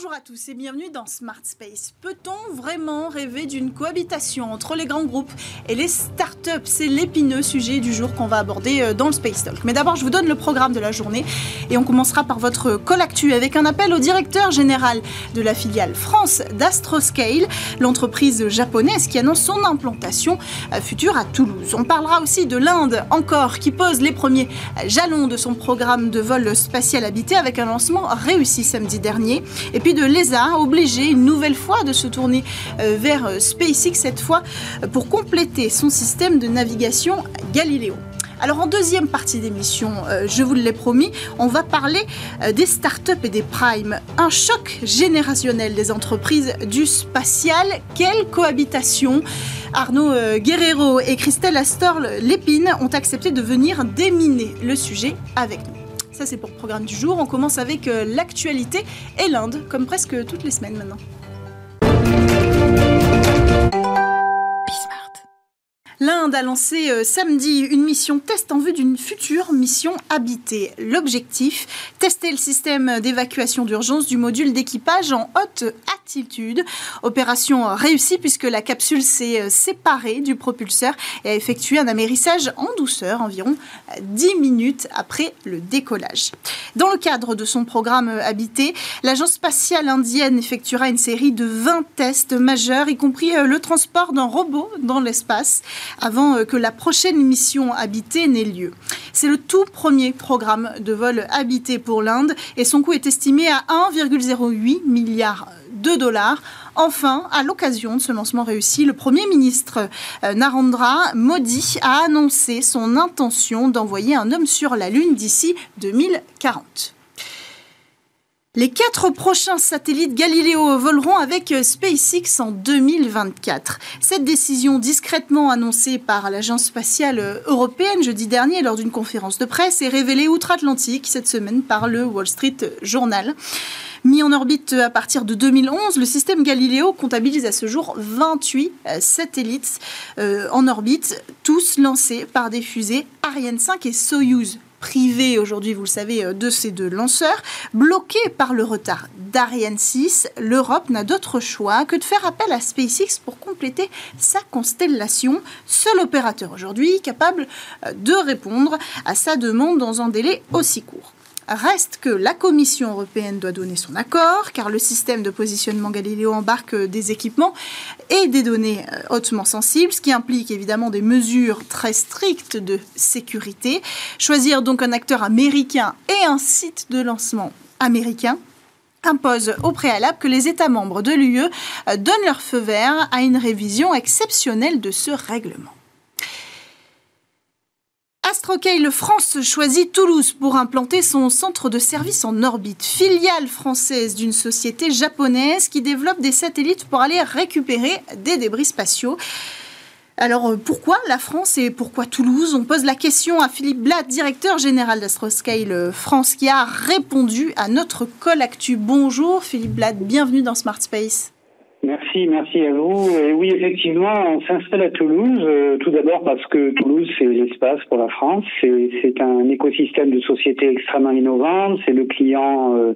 Bonjour à tous et bienvenue dans Smart Space. Peut-on vraiment rêver d'une cohabitation entre les grands groupes et les startups? C'est l'épineux sujet du jour qu'on va aborder euh, dans le Space Talk. Mais d'abord, je vous donne le programme de la journée et on commencera par votre call actu avec un appel au directeur général de la filiale France d'Astroscale, l'entreprise japonaise qui annonce son implantation euh, future à Toulouse. On parlera aussi de l'Inde encore qui pose les premiers jalons de son programme de vol spatial habité avec un lancement réussi samedi dernier. De l'ESA, obligé une nouvelle fois de se tourner euh, vers euh, SpaceX, cette fois euh, pour compléter son système de navigation Galileo. Alors en deuxième partie d'émission, je vous l'ai promis, on va parler des startups et des primes. Un choc générationnel des entreprises du spatial. Quelle cohabitation Arnaud Guerrero et Christelle Astor-Lépine ont accepté de venir déminer le sujet avec nous. Ça, c'est pour le programme du jour. On commence avec euh, l'actualité et l'Inde, comme presque toutes les semaines maintenant. L'Inde a lancé euh, samedi une mission test en vue d'une future mission habitée. L'objectif, tester le système d'évacuation d'urgence du module d'équipage en haute altitude. Opération réussie puisque la capsule s'est euh, séparée du propulseur et a effectué un amérissage en douceur environ 10 minutes après le décollage. Dans le cadre de son programme habité, l'agence spatiale indienne effectuera une série de 20 tests majeurs, y compris euh, le transport d'un robot dans l'espace avant euh, que la prochaine mission habitée n'ait lieu. C'est le tout premier programme de vol habité pour l'Inde et son coût est estimé à 1,08 milliard de dollars. Enfin, à l'occasion de ce lancement réussi, le Premier ministre euh, Narendra Modi a annoncé son intention d'envoyer un homme sur la Lune d'ici 2040. Les quatre prochains satellites Galileo voleront avec SpaceX en 2024. Cette décision discrètement annoncée par l'Agence spatiale européenne jeudi dernier lors d'une conférence de presse est révélée outre-Atlantique cette semaine par le Wall Street Journal. Mis en orbite à partir de 2011, le système Galileo comptabilise à ce jour 28 satellites euh, en orbite, tous lancés par des fusées Ariane 5 et Soyuz privé aujourd'hui, vous le savez, euh, de ces deux lanceurs. Bloqué par le retard d'Ariane 6, l'Europe n'a d'autre choix que de faire appel à SpaceX pour compléter sa constellation, seul opérateur aujourd'hui capable euh, de répondre à sa demande dans un délai aussi court. Reste que la Commission européenne doit donner son accord, car le système de positionnement Galileo embarque des équipements et des données euh, hautement sensibles, ce qui implique évidemment des mesures très strictes de sécurité. Choisir donc un acteur américain et un site de lancement américain impose au préalable que les États membres de l'UE euh, donnent leur feu vert à une révision exceptionnelle de ce règlement. Astrocale France choisit Toulouse pour implanter son centre de service en orbite, filiale française d'une société japonaise qui développe des satellites pour aller récupérer des débris spatiaux. Alors euh, pourquoi la France et pourquoi Toulouse? On pose la question à Philippe Blatt, directeur général d'Astroscale France, qui a répondu à notre call actu. Bonjour Philippe Blatt, bienvenue dans Smart Space. Merci, merci à vous. Et oui, effectivement, on s'installe à Toulouse, euh, tout d'abord parce que Toulouse, c'est l'espace pour la France. C'est un écosystème de sociétés extrêmement innovantes. C'est le client, euh,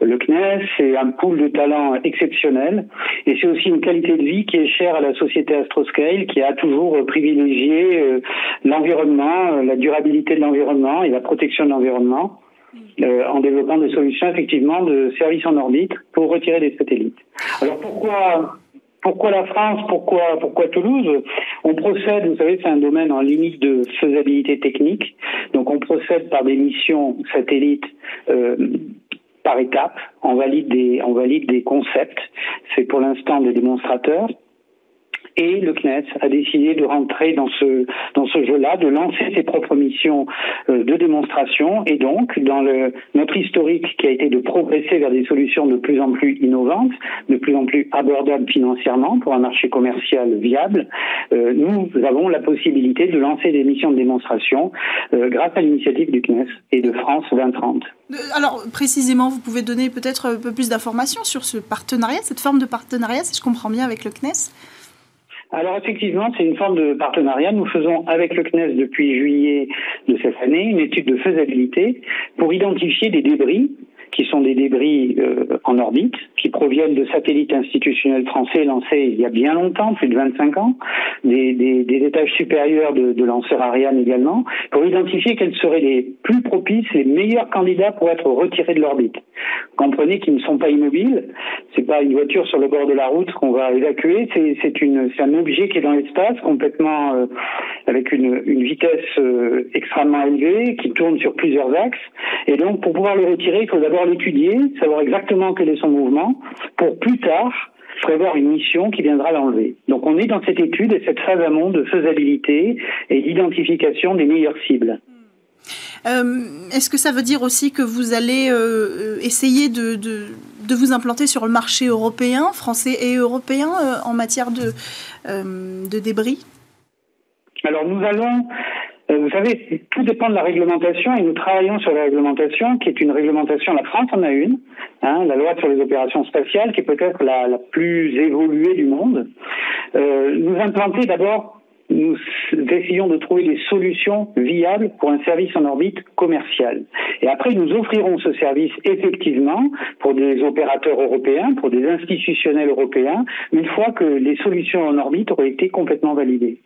le CNES. C'est un pool de talents exceptionnel. Et c'est aussi une qualité de vie qui est chère à la société Astroscale, qui a toujours privilégié euh, l'environnement, la durabilité de l'environnement et la protection de l'environnement. Euh, en développant des solutions effectivement de services en orbite pour retirer des satellites. Alors pourquoi pourquoi la France Pourquoi pourquoi Toulouse? On procède, vous savez, c'est un domaine en limite de faisabilité technique. Donc on procède par des missions satellites euh, par étapes. On valide des on valide des concepts. C'est pour l'instant des démonstrateurs et le CNES a décidé de rentrer dans ce dans ce jeu-là, de lancer ses propres missions euh, de démonstration et donc dans le notre historique qui a été de progresser vers des solutions de plus en plus innovantes, de plus en plus abordables financièrement pour un marché commercial viable, euh, nous avons la possibilité de lancer des missions de démonstration euh, grâce à l'initiative du CNES et de France 2030. Alors précisément, vous pouvez donner peut-être un peu plus d'informations sur ce partenariat, cette forme de partenariat, si je comprends bien, avec le CNES alors effectivement, c'est une forme de partenariat. Nous faisons avec le CNES depuis juillet de cette année une étude de faisabilité pour identifier des débris qui sont des débris euh, en orbite, qui proviennent de satellites institutionnels français lancés il y a bien longtemps, plus de 25 ans, des, des, des étages supérieurs de, de, lanceurs Ariane également, pour identifier quels seraient les plus propices, les meilleurs candidats pour être retirés de l'orbite. Comprenez qu'ils ne sont pas immobiles, c'est pas une voiture sur le bord de la route qu'on va évacuer, c'est un objet qui est dans l'espace complètement euh, avec une, vitesse euh, extrêmement élevée, qui tourne sur plusieurs axes, et donc pour pouvoir le retirer, il faut d'abord l'étudier, savoir exactement quel est son mouvement, pour plus tard prévoir une mission qui viendra l'enlever. Donc on est dans cette étude et cette phase amont de faisabilité et d'identification des meilleures cibles. Euh, Est-ce que ça veut dire aussi que vous allez euh, essayer de, vous implanter sur le marché européen, français et européen, en matière de débris? Alors nous allons euh, vous savez, tout dépend de la réglementation et nous travaillons sur la réglementation qui est une réglementation, la France en a une, hein, la loi sur les opérations spatiales qui est peut-être la, la, plus évoluée du monde. Euh, nous implanter d'abord nous essayons de trouver des solutions viables pour un service en orbite commercial. Et après, nous offrirons ce service effectivement pour des opérateurs européens, pour des institutionnels européens, une fois que les solutions en orbite auraient été complètement validées.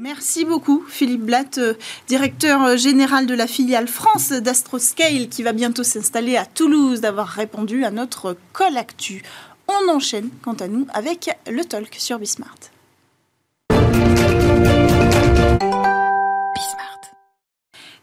Merci beaucoup Philippe Blatt, euh, directeur général de la filiale France d'Astroscale qui va bientôt s'installer à Toulouse, d'avoir répondu à notre call actu. On enchaîne quant à nous avec le talk sur Bismart.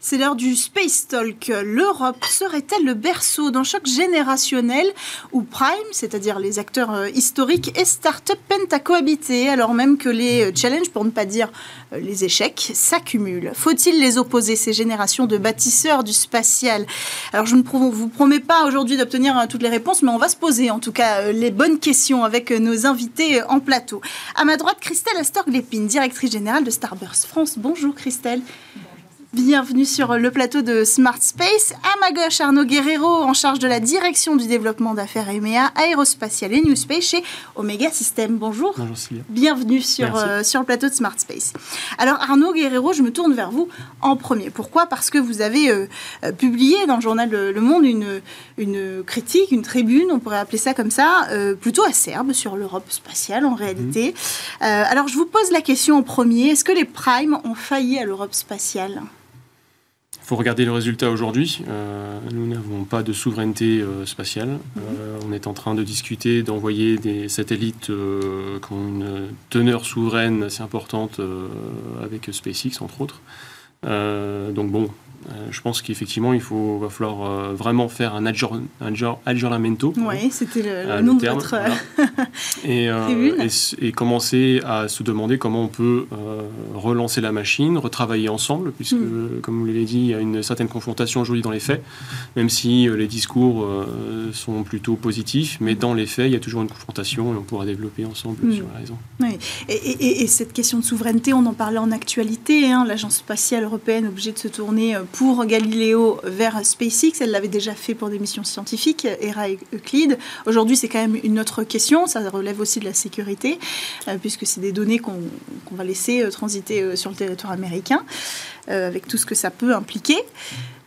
C'est l'heure du Space Talk. L'Europe serait-elle le berceau d'un choc générationnel où Prime, c'est-à-dire les acteurs historiques, et Start-up peinent à cohabiter, alors même que les challenges, pour ne pas dire les échecs, s'accumulent? Faut-il les opposer, ces générations de bâtisseurs du spatial? Alors je ne vous promets pas aujourd'hui d'obtenir toutes les réponses, mais on va se poser en tout cas les bonnes questions avec nos invités en plateau. À ma droite, Christelle Astorg-Lépine, directrice générale de Starburst France. Bonjour Christelle. Bienvenue sur le plateau de Smart Space. À ma gauche, Arnaud Guerrero, en charge de la direction du développement d'affaires EMEA, aérospatial et New Space chez Omega System. Bonjour. Bonjour Sylvia. Bienvenue sur, euh, sur le plateau de Smart Space. Alors Arnaud Guerrero, je me tourne vers vous en premier. Pourquoi? Parce que vous avez euh, publié dans le journal Le Monde une, une critique, une tribune, on pourrait appeler ça comme ça, euh, plutôt acerbe sur l'Europe spatiale en réalité. Mmh. alors je vous pose la question en premier. Est-ce que les primes ont failli à l'Europe spatiale? Il faut regarder le résultat aujourd'hui. Euh, nous n'avons pas de souveraineté euh, spatiale. Mmh. Euh, on est en train de discuter d'envoyer des satellites qui ont une teneur souveraine assez importante avec SpaceX, entre autres. donc bon, je pense qu'effectivement, il faut, va falloir euh, vraiment faire un, adjour, un aggiornamento. Oui, c'était le, le, nom terme, de votre voilà. et, euh, et, et, commencer à se demander comment on peut euh, relancer la machine, retravailler ensemble, puisque, mm. comme vous l'avez dit, il y a une certaine confrontation aujourd'hui dans les faits, même si les discours sont plutôt positifs, mais dans les faits, il y a toujours une confrontation et on pourra développer ensemble mm. sur la raison. Oui. Et, et, cette question de souveraineté, on en parlait en actualité, hein, l'Agence spatiale européenne obligée de se tourner pour Galileo vers SpaceX. Elle l'avait déjà fait pour des missions scientifiques, ERA et Euclide. Aujourd'hui, c'est quand même une autre question. Ça relève aussi de la sécurité, euh, puisque c'est des données qu'on qu va laisser euh, transiter euh, sur le territoire américain, euh, avec tout ce que ça peut impliquer.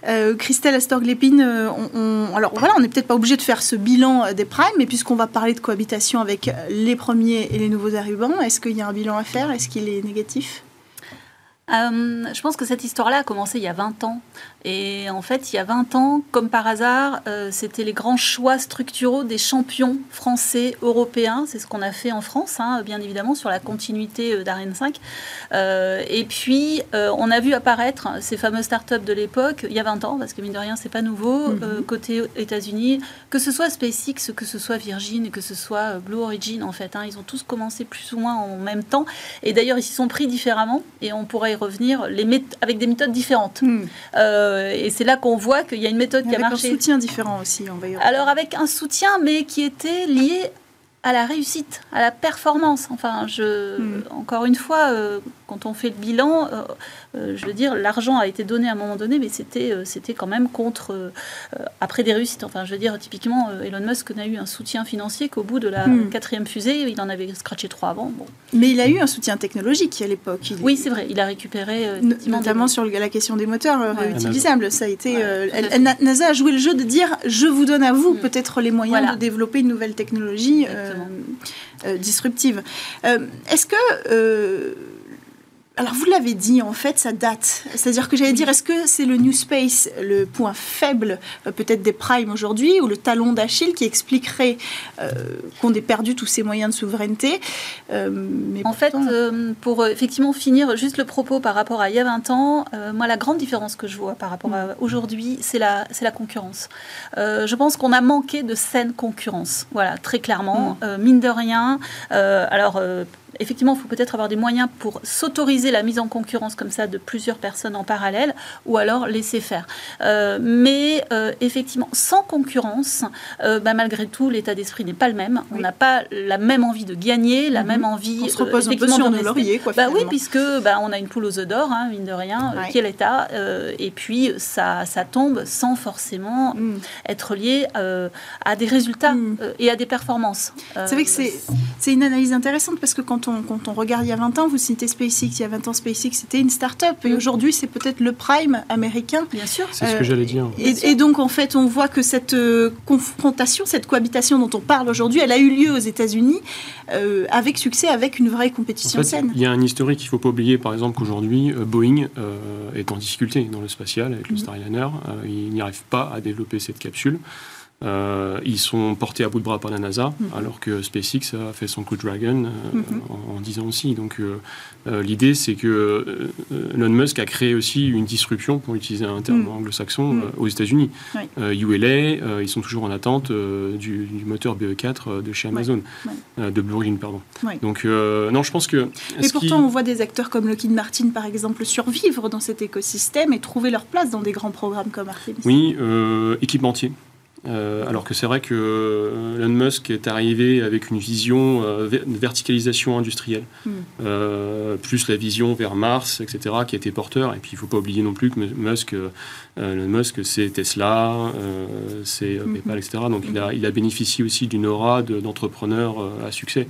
Euh, Christelle Astorg-Lépine, on, on, alors voilà, on n'est peut-être pas obligé de faire ce bilan des primes, mais puisqu'on va parler de cohabitation avec les premiers et les nouveaux arrivants, est-ce qu'il y a un bilan à faire? Est-ce qu'il est négatif? Euh, je pense que cette histoire-là a commencé il y a 20 ans. Et en fait, il y a 20 ans, comme par hasard, euh, c'était les grands choix structuraux des champions français, européens. C'est ce qu'on a fait en France, hein, bien évidemment, sur la continuité euh, d'Ariane 5. Euh, et puis, euh, on a vu apparaître ces fameuses startups de l'époque, il y a 20 ans, parce que mine de rien, c'est pas nouveau, mm -hmm. côté États-Unis, que ce soit SpaceX, que ce soit Virgin, que ce soit Blue Origin, en fait. Hein, ils ont tous commencé plus ou moins en même temps. Et d'ailleurs, ils s'y sont pris différemment, et on pourrait y revenir les avec des méthodes différentes. Mm. Et c'est là qu'on voit qu'il y a une méthode qui a marché. Avec un soutien différent aussi, on va y Alors, avec un soutien, mais qui était lié à la réussite, à la performance. Enfin, je, mm. encore une fois, euh, Quand on fait le bilan, je veux dire, l'argent a été donné à un moment donné, mais c'était c'était quand même contre après des réussites. Enfin, je veux dire, typiquement, Elon Musk n'a eu un soutien financier qu'au bout de la hmm. quatrième fusée, il en avait scratché trois avant. Bon. Mais il a eu un soutien technologique à l'époque. Oui, c'est vrai. Il a récupéré notamment sur la question des moteurs réutilisables. Ça a été NASA a joué le jeu de dire je vous donne à vous mm. peut-être les moyens de développer une nouvelle technologie euh, euh, disruptive. Euh, est-ce que alors vous l'avez dit, en fait, ça date. C'est-à-dire que j'allais dire, est-ce que c'est le New Space le point faible euh, peut-être des primes aujourd'hui ou le talon d'Achille qui expliquerait euh, qu'on ait perdu tous ces moyens de souveraineté euh, mais En fait, pour effectivement finir juste le propos par rapport à il y a 20 ans, moi la grande différence que je vois par rapport à aujourd'hui, c'est la, c'est la concurrence. je pense qu'on a manqué de saine concurrence. Voilà, très clairement. Mm. mine de rien, alors effectivement, il faut peut-être avoir des moyens pour s'autoriser la mise en concurrence comme ça de plusieurs personnes en parallèle, ou alors laisser faire. Euh, mais euh, effectivement, sans concurrence, euh, bah, malgré tout, l'état d'esprit n'est pas le même. On n'a pas la même envie de gagner, la mhm. même envie. On se repose un peu sur nos lauriers, quoi. Bah oui, puisque bah, on a une poule aux œufs d'or, hein, mine de rien, qui est l'État, et puis ça, ça tombe sans forcément mm. être lié à des résultats mm. et à des performances. c'est vrai que c'est une analyse intéressante parce que quand quand on, regarde il y a 20 ans, vous citez SpaceX, il y a 20 ans, SpaceX, c'était une start-up. Et mm. aujourd'hui, c'est peut-être le prime américain. Bien sûr. C'est ce que j'allais dire. Et, donc, en fait, on voit que cette euh, confrontation, cette cohabitation dont on parle aujourd'hui, elle a eu lieu aux États-Unis euh, avec succès, avec une vraie compétition saine. Il y a un historique qu'il ne faut pas oublier, par exemple, qu'aujourd'hui, euh, Boeing est en difficulté dans le spatial avec le mm. Starliner. il n'y arrive pas à développer cette capsule. Euh, ils sont portés à bout de bras par la NASA, mhm. alors que SpaceX a fait son coup de Dragon euh, mhm. en, 10 ans aussi. Donc euh, l'idée, c'est que Elon Musk a créé aussi une disruption, pour utiliser un terme mhm. anglo-saxon, aux États-Unis. ULA, ils sont toujours en attente du, moteur BE4 de chez Amazon, de Blue Origin, pardon. Donc non, je pense que... Et pourtant, on voit des acteurs comme Lockheed Martin, par exemple, survivre dans cet écosystème et trouver leur place dans des grands programmes comme Artemis. Oui, équipementier. Euh, alors que c'est vrai que euh, Elon Musk est arrivé avec une vision euh, de verticalisation industrielle, hmm. plus la vision vers Mars, etc., qui était porteur. Et puis il ne faut pas oublier non plus que Musk, Elon Musk, c'est Tesla, c'est hmm. PayPal, etc. Donc il a, il a bénéficié aussi d'une aura d'entrepreneurs à succès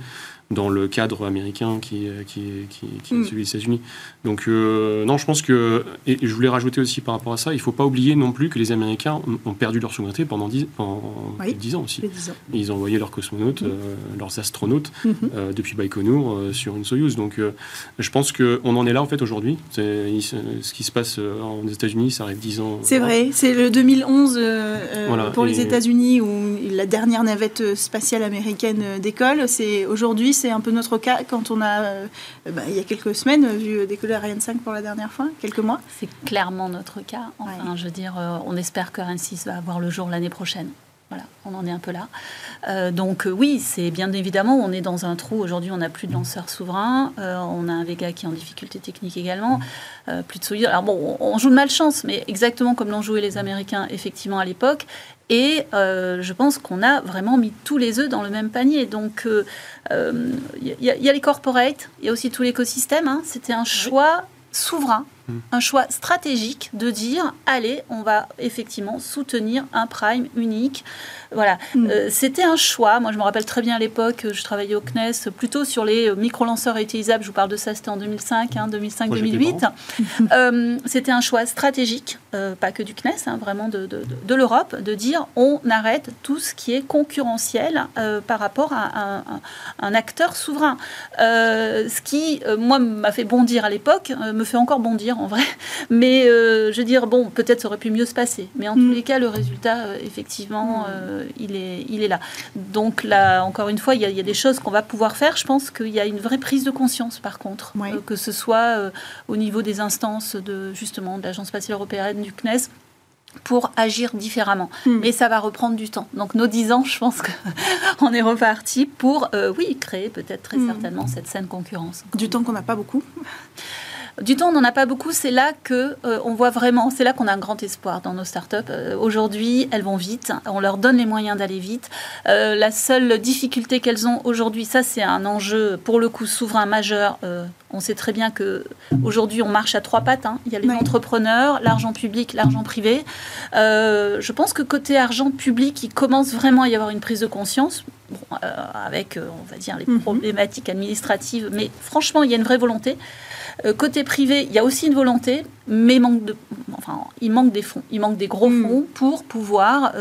dans le cadre américain qui, qui, qui, qui est mm. celui des États-Unis. Donc, euh, non, je pense que. Et je voulais rajouter aussi par rapport à ça, il ne faut pas oublier non plus que les Américains ont, perdu leur souveraineté pendant 10, pendant ans aussi. Ils ont envoyé leurs cosmonautes, mm. euh, leurs astronautes, mm-hmm. euh, depuis Baïkonour sur une Soyuz. Donc, je pense qu'on en est là, en fait, aujourd'hui. Ce qui se passe aux États-Unis, ça arrive 10 ans. C'est vrai, c'est le 2011 pour les États-Unis où la dernière navette spatiale américaine décolle. C'est aujourd'hui c'est un peu notre cas quand on a, euh, bah, il y a quelques semaines, vu décoller Ariane 5 pour la dernière fois, quelques mois. C'est clairement notre cas. Enfin, je veux dire, euh, on espère que Ariane 6 va avoir le jour l'année prochaine. Voilà, on en est un peu là. Euh, donc oui, c'est bien évidemment, on est dans un trou. Aujourd'hui, on n'a plus de lanceurs souverains. on a un Vega qui est en difficulté technique également. plus de Soyuz. Alors bon, on, joue de malchance, mais exactement comme l'ont joué les Américains effectivement à l'époque. Et euh, je pense qu'on a vraiment mis tous les œufs dans le même panier. Donc, il euh, euh, y, a les corporates, il y a aussi tout l'écosystème. Hein. C'était un choix souverain, mmh. un choix stratégique de dire allez, on va effectivement soutenir un prime unique voilà, mm. euh, c'était un choix. Moi, je me rappelle très bien à l'époque, je travaillais au CNES plutôt sur les micro-lanceurs réutilisables. Je vous parle de ça, c'était en 2005, 2005-2008. Euh, c'était un choix stratégique, euh, pas que du CNES, hein, vraiment de, de, l'Europe, de dire on arrête tout ce qui est concurrentiel par rapport à un, acteur souverain. ce qui, moi, m'a fait bondir à l'époque, me fait encore bondir en vrai. Mais je veux dire, bon, peut-être ça aurait pu mieux se passer. Mais en tous mm. les cas, le résultat, effectivement, mm. Euh, il, est, il est là. Donc là, encore une fois, il y a, des choses qu'on va pouvoir faire. Je pense qu'il y a une vraie prise de conscience, par contre, euh, que ce soit euh, au niveau des instances de justement de l'Agence spatiale européenne, du CNES pour agir différemment. Hmm. Mais ça va reprendre du temps. Donc nos dix ans, je pense qu'on est reparti pour, oui, créer peut-être très hmm. certainement cette saine concurrence. Du temps qu'on n'a pas beaucoup. Du temps, on n'en a pas beaucoup. C'est là que euh, on voit vraiment, c'est là qu'on a un grand espoir dans nos startups. Euh, aujourd'hui, elles vont vite. On leur donne les moyens d'aller vite. Euh, la seule difficulté qu'elles ont aujourd'hui, ça c'est un enjeu pour le coup souverain majeur On sait très bien que aujourd'hui on marche à trois pattes. Hein. Il y a les entrepreneurs, l'argent public, l'argent privé. Euh, je pense que côté argent public, il commence vraiment à y avoir une prise de conscience. Euh, avec, euh, on va dire, les mhm. problématiques administratives, mais franchement, il y a une vraie volonté. côté privé, il y a aussi une volonté, mais manque de, enfin, il manque des fonds, il manque des gros mhm. fonds pour pouvoir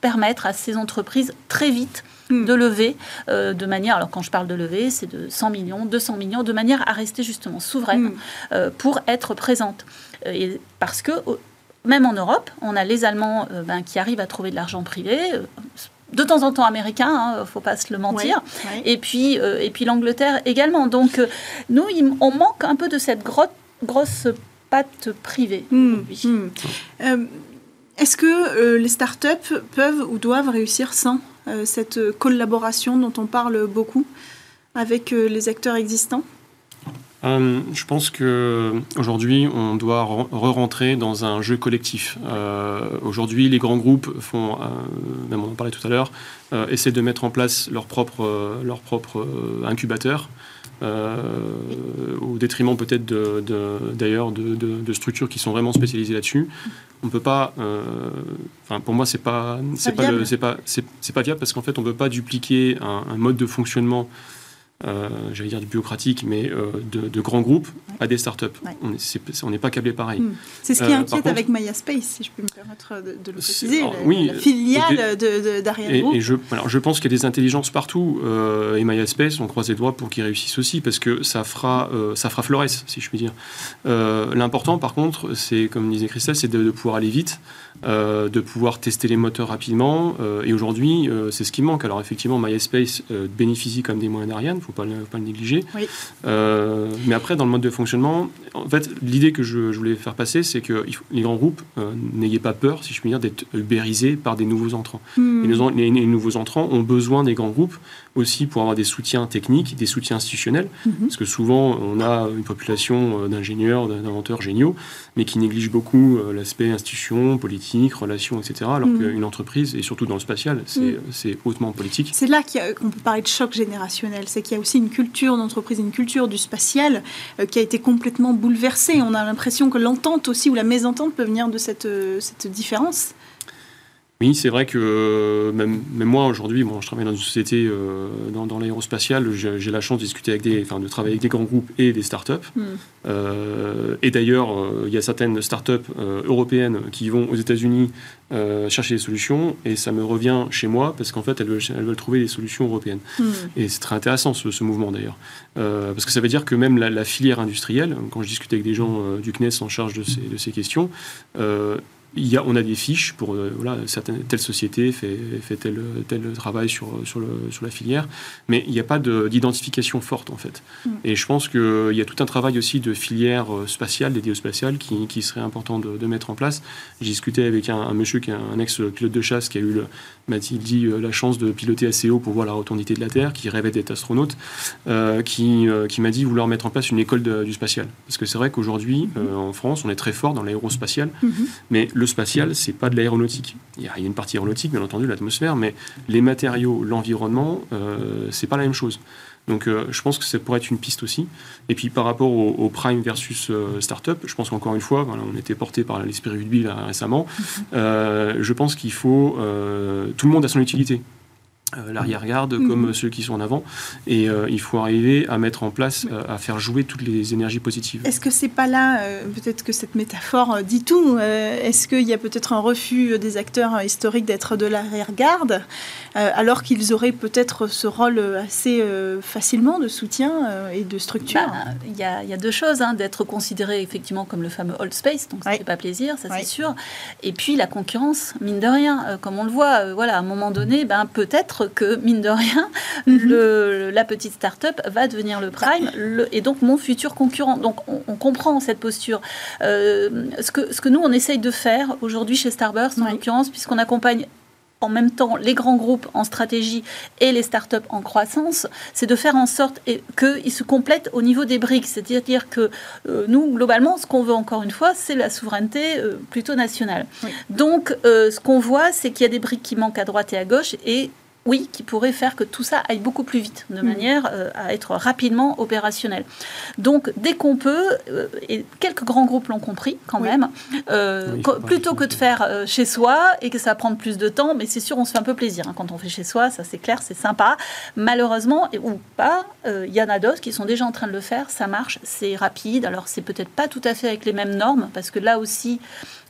permettre à ces entreprises très vite Hmm. de lever euh, de manière, alors quand je parle de lever, c'est de 100 millions, 200 millions, de manière à rester justement souveraine hmm. euh, pour être présente. Euh, et parce que même en Europe, on a les Allemands ben, qui arrivent à trouver de l'argent privé de temps en temps américain, il hein, ne faut pas se le mentir, et puis, et puis l'Angleterre également. Donc nous, on manque un peu de cette grosse patte privée. Hmm. Est-ce que les startups peuvent ou doivent réussir sans euh, cette collaboration dont on parle beaucoup avec euh, les acteurs existants? Euh, je pense que aujourd'hui, on doit re-rentrer dans un jeu collectif. aujourd'hui, les grands groupes font, même on en parlait tout à l'heure, essaient de mettre en place leur propre incubateur. Au détriment peut-être d'ailleurs de, de, structures qui sont vraiment spécialisées là-dessus on peut pas. Euh, pour moi, c'est pas, c'est pas, c'est pas, pas viable parce qu'en fait, on peut pas dupliquer un, mode de fonctionnement euh, j'allais dire du bureaucratique, mais euh, de, grands groupes à des startups. On n'est pas câblé pareil. Hmm. C'est ce qui euh, inquiète avec MayaSpace, si je peux me permettre de, le préciser, la, oui, la filiale d'Ariane Et, je, alors, je pense qu'il y a des intelligences partout, et MayaSpace, on croise les doigts pour qu'ils réussissent aussi, parce que ça fera, ça fera Flores, si je puis dire. L'important, par contre, c'est, comme disait Christelle, c'est de, pouvoir aller vite, de pouvoir tester les moteurs rapidement, et aujourd'hui, c'est ce qui manque. Alors effectivement, MySpace bénéficie comme des moyens d'Ariane, faut pas le, pas le négliger. Euh, mais après, dans le mode de fonctionnement, en fait, l'idée que je, voulais faire passer, c'est que les grands groupes euh, n'ayez pas peur, si je puis dire, d'être ubérisés par des nouveaux entrants. Hmm. les, nouveaux entrants ont besoin des grands groupes aussi pour avoir des soutiens techniques, des soutiens institutionnels, mhm. parce que souvent on a une population euh, d'ingénieurs, d'inventeurs géniaux, mais qui néglige beaucoup euh, l'aspect institution, politique, relations, etc. Alors mhm. qu'une entreprise, et surtout dans le spatial, c'est mhm. hautement politique. C'est là qu'on peut parler de choc générationnel, c'est qu'il y a aussi une culture d'entreprise, une culture du spatial euh, qui a été complètement bouleversée. On a l'impression que l'entente aussi ou la mésentente peut venir de cette, cette différence. Oui, c'est vrai que euh, même, moi aujourd'hui, bon, je travaille dans une société euh, dans, dans l'aérospatiale, j'ai la chance de discuter avec des, enfin, de travailler avec des grands groupes et des startups. Mm. Euh, et d'ailleurs, il y a certaines startups européennes qui vont aux États-Unis chercher des solutions, et ça me revient chez moi parce qu'en fait, elles veulent, trouver des solutions européennes. Mm. Et c'est très intéressant ce, mouvement d'ailleurs, parce que ça veut dire que même la, filière industrielle, quand je discute avec des gens du CNES en charge de ces, de ces questions, il on a des fiches pour euh, voilà, certaines, telle société fait, fait tel, tel travail sur, sur, le, sur la filière, mais il n'y a pas d'identification forte en fait. Mm. Et je pense qu'il y a tout un travail aussi de filière euh, spatiale, dédiée au spatial, qui, qui serait important de, de, mettre en place. J'ai discuté avec un, monsieur qui est un ex-pilote de chasse qui a eu, m'a-t-il dit, euh, la chance de piloter assez haut pour voir la rotondité de la Terre, qui rêvait d'être astronaute, qui, qui m'a dit vouloir mettre en place une école du spatial. Parce que c'est vrai qu'aujourd'hui, mm-hmm. en France, on est très fort dans l'aérospatial, mm-hmm. mais le spatial, c'est pas de l'aéronautique. Il y a une partie aéronautique, bien entendu, l'atmosphère, mais les matériaux, l'environnement, euh, c'est pas la même chose. Donc euh, je pense que ça pourrait être une piste aussi. Et puis par rapport au, prime versus euh, startup, je pense qu'encore une fois, on était porté par l'esprit rugby récemment, mm-hmm. je pense qu'il faut... tout le monde a son utilité. Euh, l'arrière-garde mhm. comme ceux qui sont en avant. Et euh, il faut arriver à mettre en place, euh, à faire jouer toutes les énergies positives. Est-ce que c'est pas là, peut-être que cette métaphore dit tout, est-ce qu'il y a peut-être un refus des acteurs historiques d'être de l'arrière-garde, alors qu'ils auraient peut-être ce rôle assez facilement de soutien et de structure? Bah, Il y, a deux choses, hein, d'être considéré effectivement comme le fameux old space, donc ça ne fait pas plaisir, ça c'est sûr. Et puis la concurrence, mine de rien, comme on le voit, voilà, à un moment donné, ben, peut-être que, mine de rien, mhm. la petite start-up va devenir le prime et donc mon futur concurrent. Donc on, comprend cette posture. Euh, ce, que, ce que nous, on essaye de faire aujourd'hui chez Starburst, en l'occurrence, puisqu'on accompagne en même temps les grands groupes en stratégie et les startups en croissance, c'est de faire en sorte qu'ils se complètent au niveau des briques. C'est-à-dire que euh, nous, globalement, ce qu'on veut encore une fois, c'est la souveraineté euh, plutôt nationale. Donc, ce qu'on voit, c'est qu'il y a des briques qui manquent à droite et à gauche et oui, qui pourrait faire que tout ça aille beaucoup plus vite, de manière euh, à être rapidement opérationnel. Donc, dès qu'on peut, euh, et quelques grands groupes l'ont compris quand même, euh, Oui, plutôt que de faire. euh, chez soi et que ça prend plus de temps, mais c'est sûr, on se fait un peu plaisir hein, quand on fait chez soi, ça c'est clair, c'est sympa. Malheureusement, et- ou pas, euh, il y en a d'autres qui sont déjà en train de le faire, ça marche, c'est rapide. Alors, c'est peut-être pas tout à fait avec les mêmes normes, parce que là aussi,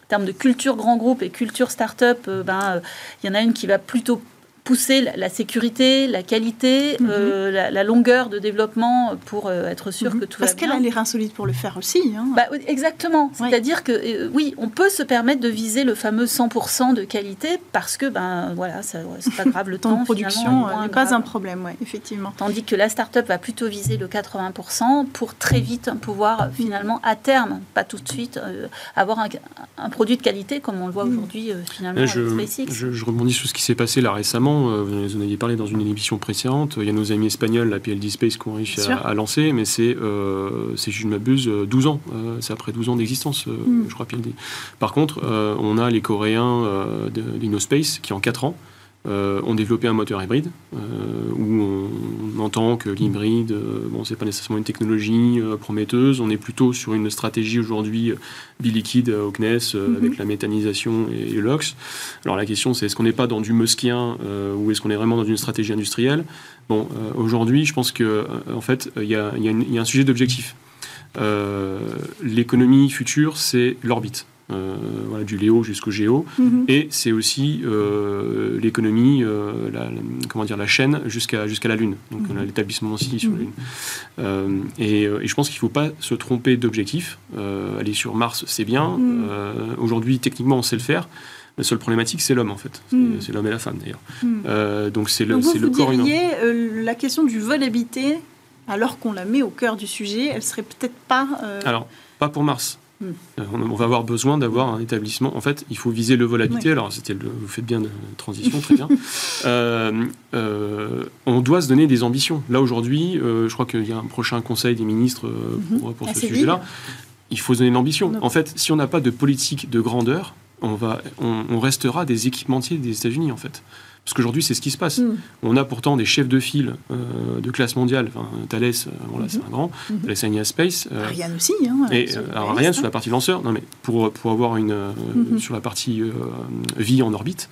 en termes de culture grand groupe et culture start-up, euh, ben, euh, il y en a une qui va plutôt pousser la, la sécurité, la qualité, Mhm. euh, la, la longueur de développement pour euh, être sûr que tout Parce va qu'elle bien. a les reins solides pour le faire aussi. hein. Bah, exactement. Oui. C'est-à-dire que euh, oui, on peut se permettre de viser le fameux 100% de qualité parce que ben voilà, ça, c'est pas grave le temps temps. de production n'est pas un problème, ouais, effectivement. Tandis que la start-up va plutôt viser le 80% pour très vite pouvoir euh, finalement à terme, pas tout de suite, euh, avoir un, un produit de qualité comme on le voit Mm. aujourd'hui euh, finalement Là, avec je, SpaceX. je, je rebondis sur ce qui s'est passé là récemment. Euh, Vous en aviez parlé dans une émission précédente. Il y a nos amis espagnols, la PLD Space, qui ont réussi à, lancer, mais c'est, euh, si je ne m'abuse, euh, 12 ans. Euh, c'est après 12 ans d'existence, Mm. je crois, PLD. Par contre, on a les Coréens d'InnoSpace qui, en 4 ans, euh, ont développé un moteur hybride euh, où on, entend que l'hybride, euh, bon, c'est pas nécessairement une technologie euh, prometteuse. On est plutôt sur une stratégie aujourd'hui euh, biliquide au CNES Mhm. avec la méthanisation et, et l'ox. Alors la question, c'est est-ce qu'on n'est pas dans du muskien ou est-ce qu'on est vraiment dans une stratégie industrielle? Bon, aujourd'hui, je pense que en fait, il y a, y y un sujet d'objectif. Euh, L'économie future, c'est l'orbite. Euh, voilà, du Léo jusqu'au Géo. Mhm. Et c'est aussi euh, l'économie, euh, la, la- comment dire, la chaîne jusqu'à jusqu'à la Lune. Donc Mhm. l'établissement aussi sur la Mhm. Lune. Et, et je pense qu'il ne faut pas se tromper d'objectif. Aller sur Mars, c'est bien. Aujourd'hui, techniquement, on sait le faire. La seule problématique, c'est l'homme, en fait. C'est c'est l'homme et la femme, d'ailleurs. Euh, donc c'est le, Donc vous, c'est le vous corps humain. diriez, euh, la question du vol habité, alors qu'on la met au cœur du sujet, elle serait peut-être pas... euh, Alors, pas pour Mars. Euh, On, va avoir besoin d'avoir un établissement. En fait, il faut viser le vol habité. Alors, c'était le- vous faites bien de transition, très bien. Euh, euh, on doit se donner des ambitions. Là, aujourd'hui, euh, je crois qu'il y a un prochain conseil des ministres euh, pour, pour À ce sujet-là. Il faut se donner une ambition. Non. En fait, si on n'a pas de politique de grandeur, on, va, on, on restera des équipementiers des États-Unis, en fait. Parce qu'aujourd'hui, c'est ce qui se passe. Mhm. On a pourtant des chefs de file euh, de classe mondiale. Enfin, Thales, euh, bon, là, c'est un grand. Mhm. Thales Alenia Space. euh, Ariane aussi, hein, et sur euh, alors hein. sur la partie lanceur, non mais pour, pour avoir une Mhm. sur la partie vie en orbite,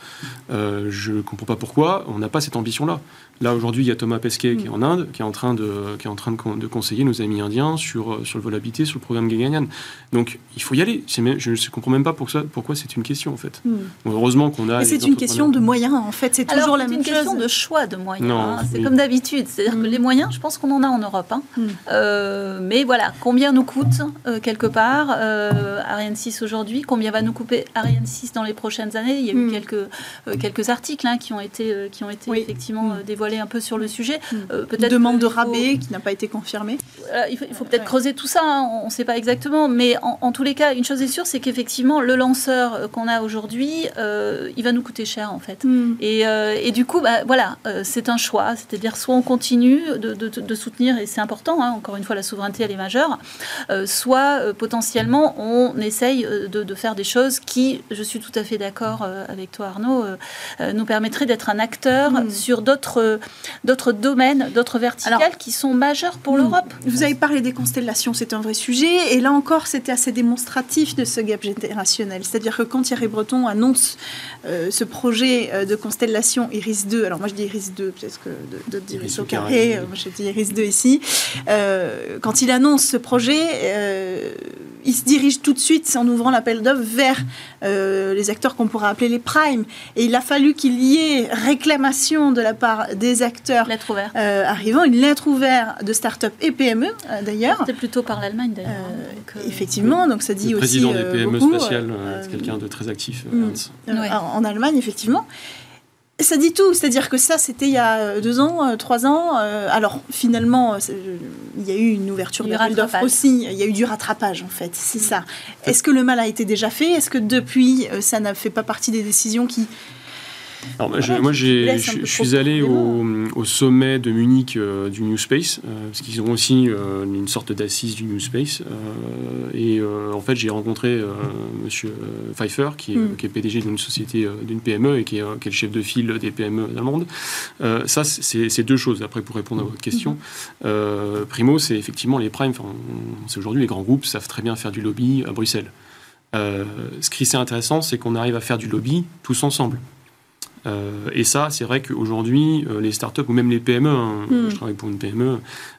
je comprends pas pourquoi on n'a pas cette ambition là. Là aujourd'hui il y a Thomas Pesquet qui est en Inde, qui est en train de qui est en train de, con- de conseiller nos amis indiens sur sur le vol habité, sur le programme Gaganyaan. Donc il faut y aller. Même- je ne comprends même pas pour ça, pourquoi c'est une question en fait. Bon, heureusement qu'on a. C'est une question de moyens, en fait, c'est toujours Alors, la c'est même une question chose. de choix de moyens. Hein. C'est oui. comme d'habitude. C'est-à-dire Mm. que les moyens, je pense qu'on en a en Europe. hein. Mm. Euh, mais voilà, combien nous coûte euh, quelque part euh, Ariane 6 aujourd'hui? Combien va nous couper Ariane 6 dans les prochaines années? Il y a eu Mm. quelques, euh, quelques articles hein, qui ont été, euh, qui ont été Oui. effectivement Mm. euh, dévoilés un peu sur le sujet. Mm. Euh, Une peut-être demande de faut- rabais qui n'a pas été confirmée. voilà, il faut, peut-être Ouais. creuser tout ça, hein, on ne sait pas exactement, mais en, en tous les cas, une chose est sûre, c'est qu'effectivement, le lanceur qu'on a aujourd'hui, euh, il va nous coûter cher en fait. Et, euh, et du coup, bah, voilà, euh, c'est un choix, c'est-à-dire soit on continue de, de- de soutenir, et c'est important, hein, encore une fois, la souveraineté, elle est majeure, euh, soit potentiellement on essaye de, de faire des choses qui, je suis tout à fait d'accord avec toi Arnaud, nous permettraient d'être un acteur Mm. sur d'autres domaines, d'autres verticales Alors- qui sont majeures pour Mm. l'Europe. Vous avez parlé des constellations, c'est un vrai sujet. Et là encore, c'était assez démonstratif de ce gap générationnel. C'est-à-dire que quand Thierry Breton annonce ce projet de constellation Iris 2, alors moi je dis Iris 2, peut-être que de- d'autres disent Iris au carré, carré, oui. euh, moi je dis Iris 2 ici. Euh, quand il annonce ce projet, euh, il se dirige tout de suite, en ouvrant l'appel d'offres, vers euh, les acteurs qu'on pourrait appeler les primes. Et il a fallu qu'il y ait réclamation de la part des acteurs Lettre ouverte. euh, arrivant, une lettre ouverte de start-up et PME euh, d'ailleurs. C'était plutôt par l'Allemagne d'ailleurs. Euh, euh, Effectivement, donc ça dit Le aussi président euh, des PME spatiales, euh, euh, quelqu'un de très actif, en en Allemagne, effectivement. Ça dit tout, c'est-à-dire que ça, c'était il y a euh, deux ans, euh, trois ans. euh, alors, finalement, il y a eu une ouverture Du d'appel d'offres aussi. Il y a eu du rattrapage, en fait. C'est ça. Est-ce que le mal a été déjà fait? Est-ce que depuis, euh, ça n'a fait pas partie des décisions qui Alors, moi, je, suis allé au, sommet de Munich euh, du New Space, euh, parce qu'ils ont aussi euh, une sorte d'assise du New Space. et en fait, j'ai rencontré Monsieur Pfeiffer, qui est, qui est PDG d'une société, d'une PME, et qui est, qui est, le chef de file des PME allemandes. ça, c'est deux choses, après, pour répondre à votre question. Hmm. primo, c'est effectivement les primes. c'est aujourd'hui, les grands groupes savent très bien faire du lobby à Bruxelles. ce qui est intéressant, c'est qu'on arrive à faire du lobby tous ensemble. Euh, et ça, c'est vrai qu'aujourd'hui, euh, les startups ou même les PME, hein, hmm. je travaille pour une PME,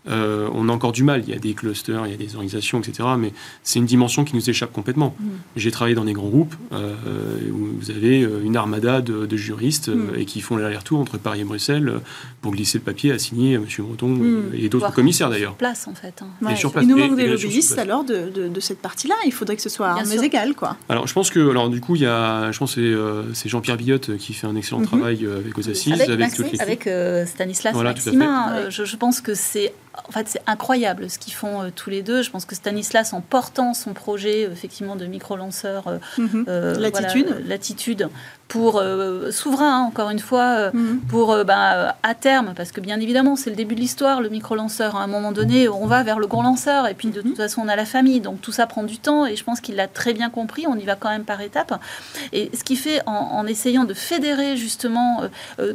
euh, on a encore du mal. Il y a des clusters, il y a des organisations, etc. Mais c'est une dimension qui nous échappe complètement. Hmm. J'ai travaillé dans des grands groupes où vous avez une armada de, juristes hmm. et qui font l'aller-retour entre Paris et Bruxelles pour glisser le papier à signer à M. Breton et d'autres commissaires d'ailleurs. place en fait. Hein. sur place. Il nous manque des lobbyistes alors de, de, cette partie-là. Il faudrait que ce soit armes égales. Quoi. Alors je pense que, alors du coup, il y a, je pense que c'est Jean-Pierre Billotte qui fait un excellent on mhm. travaille euh, avec aux assises, avec, avec, euh, Stanislas Maximin. Euh, je, pense que c'est en fait, c'est incroyable ce qu'ils font tous les deux. Je pense que Stanislas, en portant son projet effectivement de micro-lanceur, mhm. l'attitude, pour euh, souverain, hein, encore une fois, euh, mhm. pour euh, ben, à terme, parce que bien évidemment, c'est le début de l'histoire, le micro-lanceur. À un moment donné, on va vers le gros lanceur, et puis de toute mhm. façon, on a la famille, donc tout ça prend du temps, et je pense qu'il l'a très bien compris. On y va quand même par étapes. Et ce qui fait, en, essayant de fédérer justement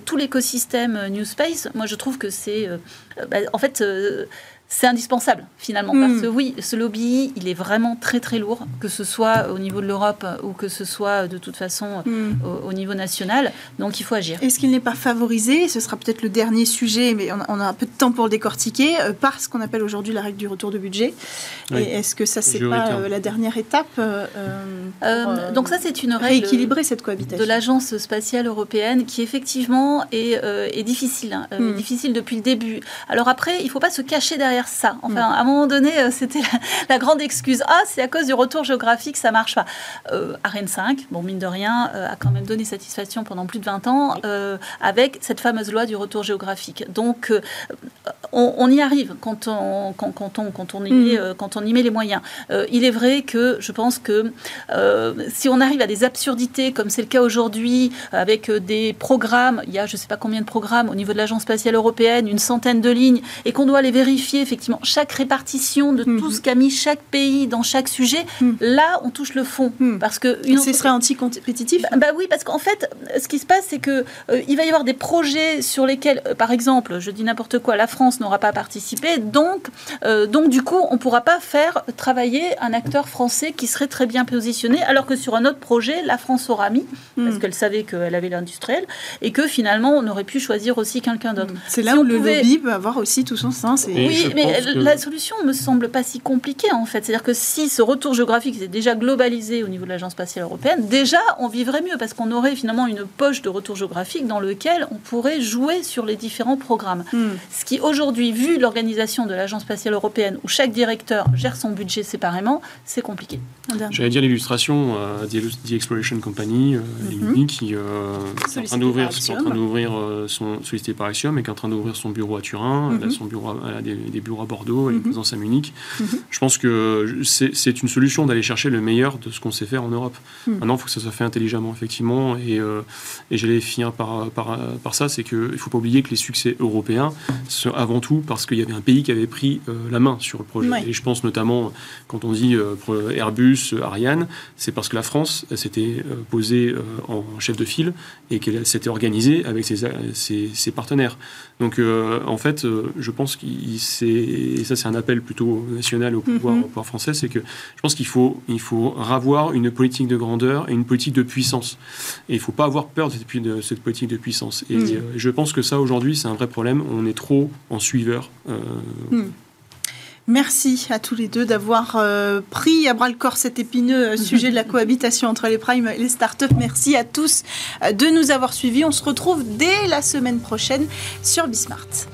tout l'écosystème New Space, moi je trouve que c'est, ben, en fait, c'est indispensable finalement parce que hmm. oui, ce lobby, il est vraiment très très lourd, que ce soit au niveau de l'Europe ou que ce soit de toute façon hmm. au, niveau national. Donc il faut agir. Est-ce qu'il n'est pas favorisé Ce sera peut-être le dernier sujet, mais on a, un peu de temps pour le décortiquer euh, par ce qu'on appelle aujourd'hui la règle du retour de budget? Et est-ce que ça c'est pas euh, la dernière étape euh, Donc ça c'est une règle rééquilibrer cette cohabitation? de l'agence spatiale européenne qui effectivement est, est difficile, hein, hmm. difficile depuis le début. Alors après, il ne faut pas se cacher derrière ça. Enfin, mm. à un moment donné, euh, c'était la, grande excuse. Ah, c'est à cause du retour géographique, ça marche pas. Euh, Arène 5, bon, mine de rien, euh, a quand même donné satisfaction pendant plus de 20 ans avec cette fameuse loi du retour géographique. Donc, on, y arrive quand on, quand, on, quand, on y met, mm. quand on y met les moyens. il est vrai que je pense que si on arrive à des absurdités, comme c'est le cas aujourd'hui, avec des programmes, il y a je ne sais pas combien de programmes au niveau de l'Agence spatiale européenne, une centaine de lignes, et qu'on doit les vérifier effectivement chaque répartition de tout mhm. ce qu'a mis chaque pays dans chaque sujet, mhm. là, on touche le fond. Mhm. Parce que Ce serait anti-compétitif bah, bah, oui, parce qu'en fait, ce qui se passe, c'est que euh, il va y avoir des projets sur lesquels, euh, par exemple, je dis n'importe quoi, la France n'aura pas participé, donc, euh, donc du coup, on ne pourra pas faire travailler un acteur français qui serait très bien positionné, alors que sur un autre projet, la France aura mis, parce qu'elle savait qu'elle avait l'industriel, et que finalement, on aurait pu choisir aussi quelqu'un d'autre. C'est là où le lobby peut avoir aussi tout son sens. Et... Oui, mais la solution me semble pas si compliquée en fait. C'est-à-dire que si ce retour géographique était déjà globalisé au niveau de l'Agence spatiale européenne, déjà on vivrait mieux parce qu'on aurait finalement une poche de retour géographique dans lequel on pourrait jouer sur les différents programmes. Hmm. Ce qui aujourd'hui, vu l'organisation de l'Agence spatiale européenne où chaque directeur gère son budget séparément, c'est compliqué. J'allais dire l'illustration euh, The Exploration Company, euh, mhm. qui euh, est en train d'ouvrir, son sollicité par Axiom et qui est en train d'ouvrir son bureau à Turin, mhm. son bureau, a des, des bureaux à Bordeaux, une mhm. présence à Munich. Mhm. Je pense que c'est une solution d'aller chercher le meilleur de ce qu'on sait faire en Europe. Mhm. Maintenant, il faut que ça soit fait intelligemment, effectivement. Et, euh, et j'allais finir par, par, par ça, c'est qu'il ne faut pas oublier que les succès européens sont avant tout parce qu'il y avait un pays qui avait pris euh, la main sur le projet. Et je pense notamment, quand on dit euh, Airbus, Ariane, c'est parce que la France s'était posée en chef de file et qu'elle s'était organisée avec ses, ses, ses partenaires. Donc, en fait, je pense qu'il et ça c'est un appel plutôt national au pouvoir, mhm. français, c'est que je pense qu'il faut, il faut ravoir une politique de grandeur et une politique de puissance. Et il ne faut pas avoir peur de cette, de cette politique de puissance. Et mhm. euh, je pense que ça aujourd'hui c'est un vrai problème. On est trop en suiveur. Euh, mhm. Merci à tous les deux d'avoir euh, pris à bras le corps cet épineux sujet de la cohabitation entre les primes et les startups. Merci à tous de nous avoir suivis. On se retrouve dès la semaine prochaine sur Bismart.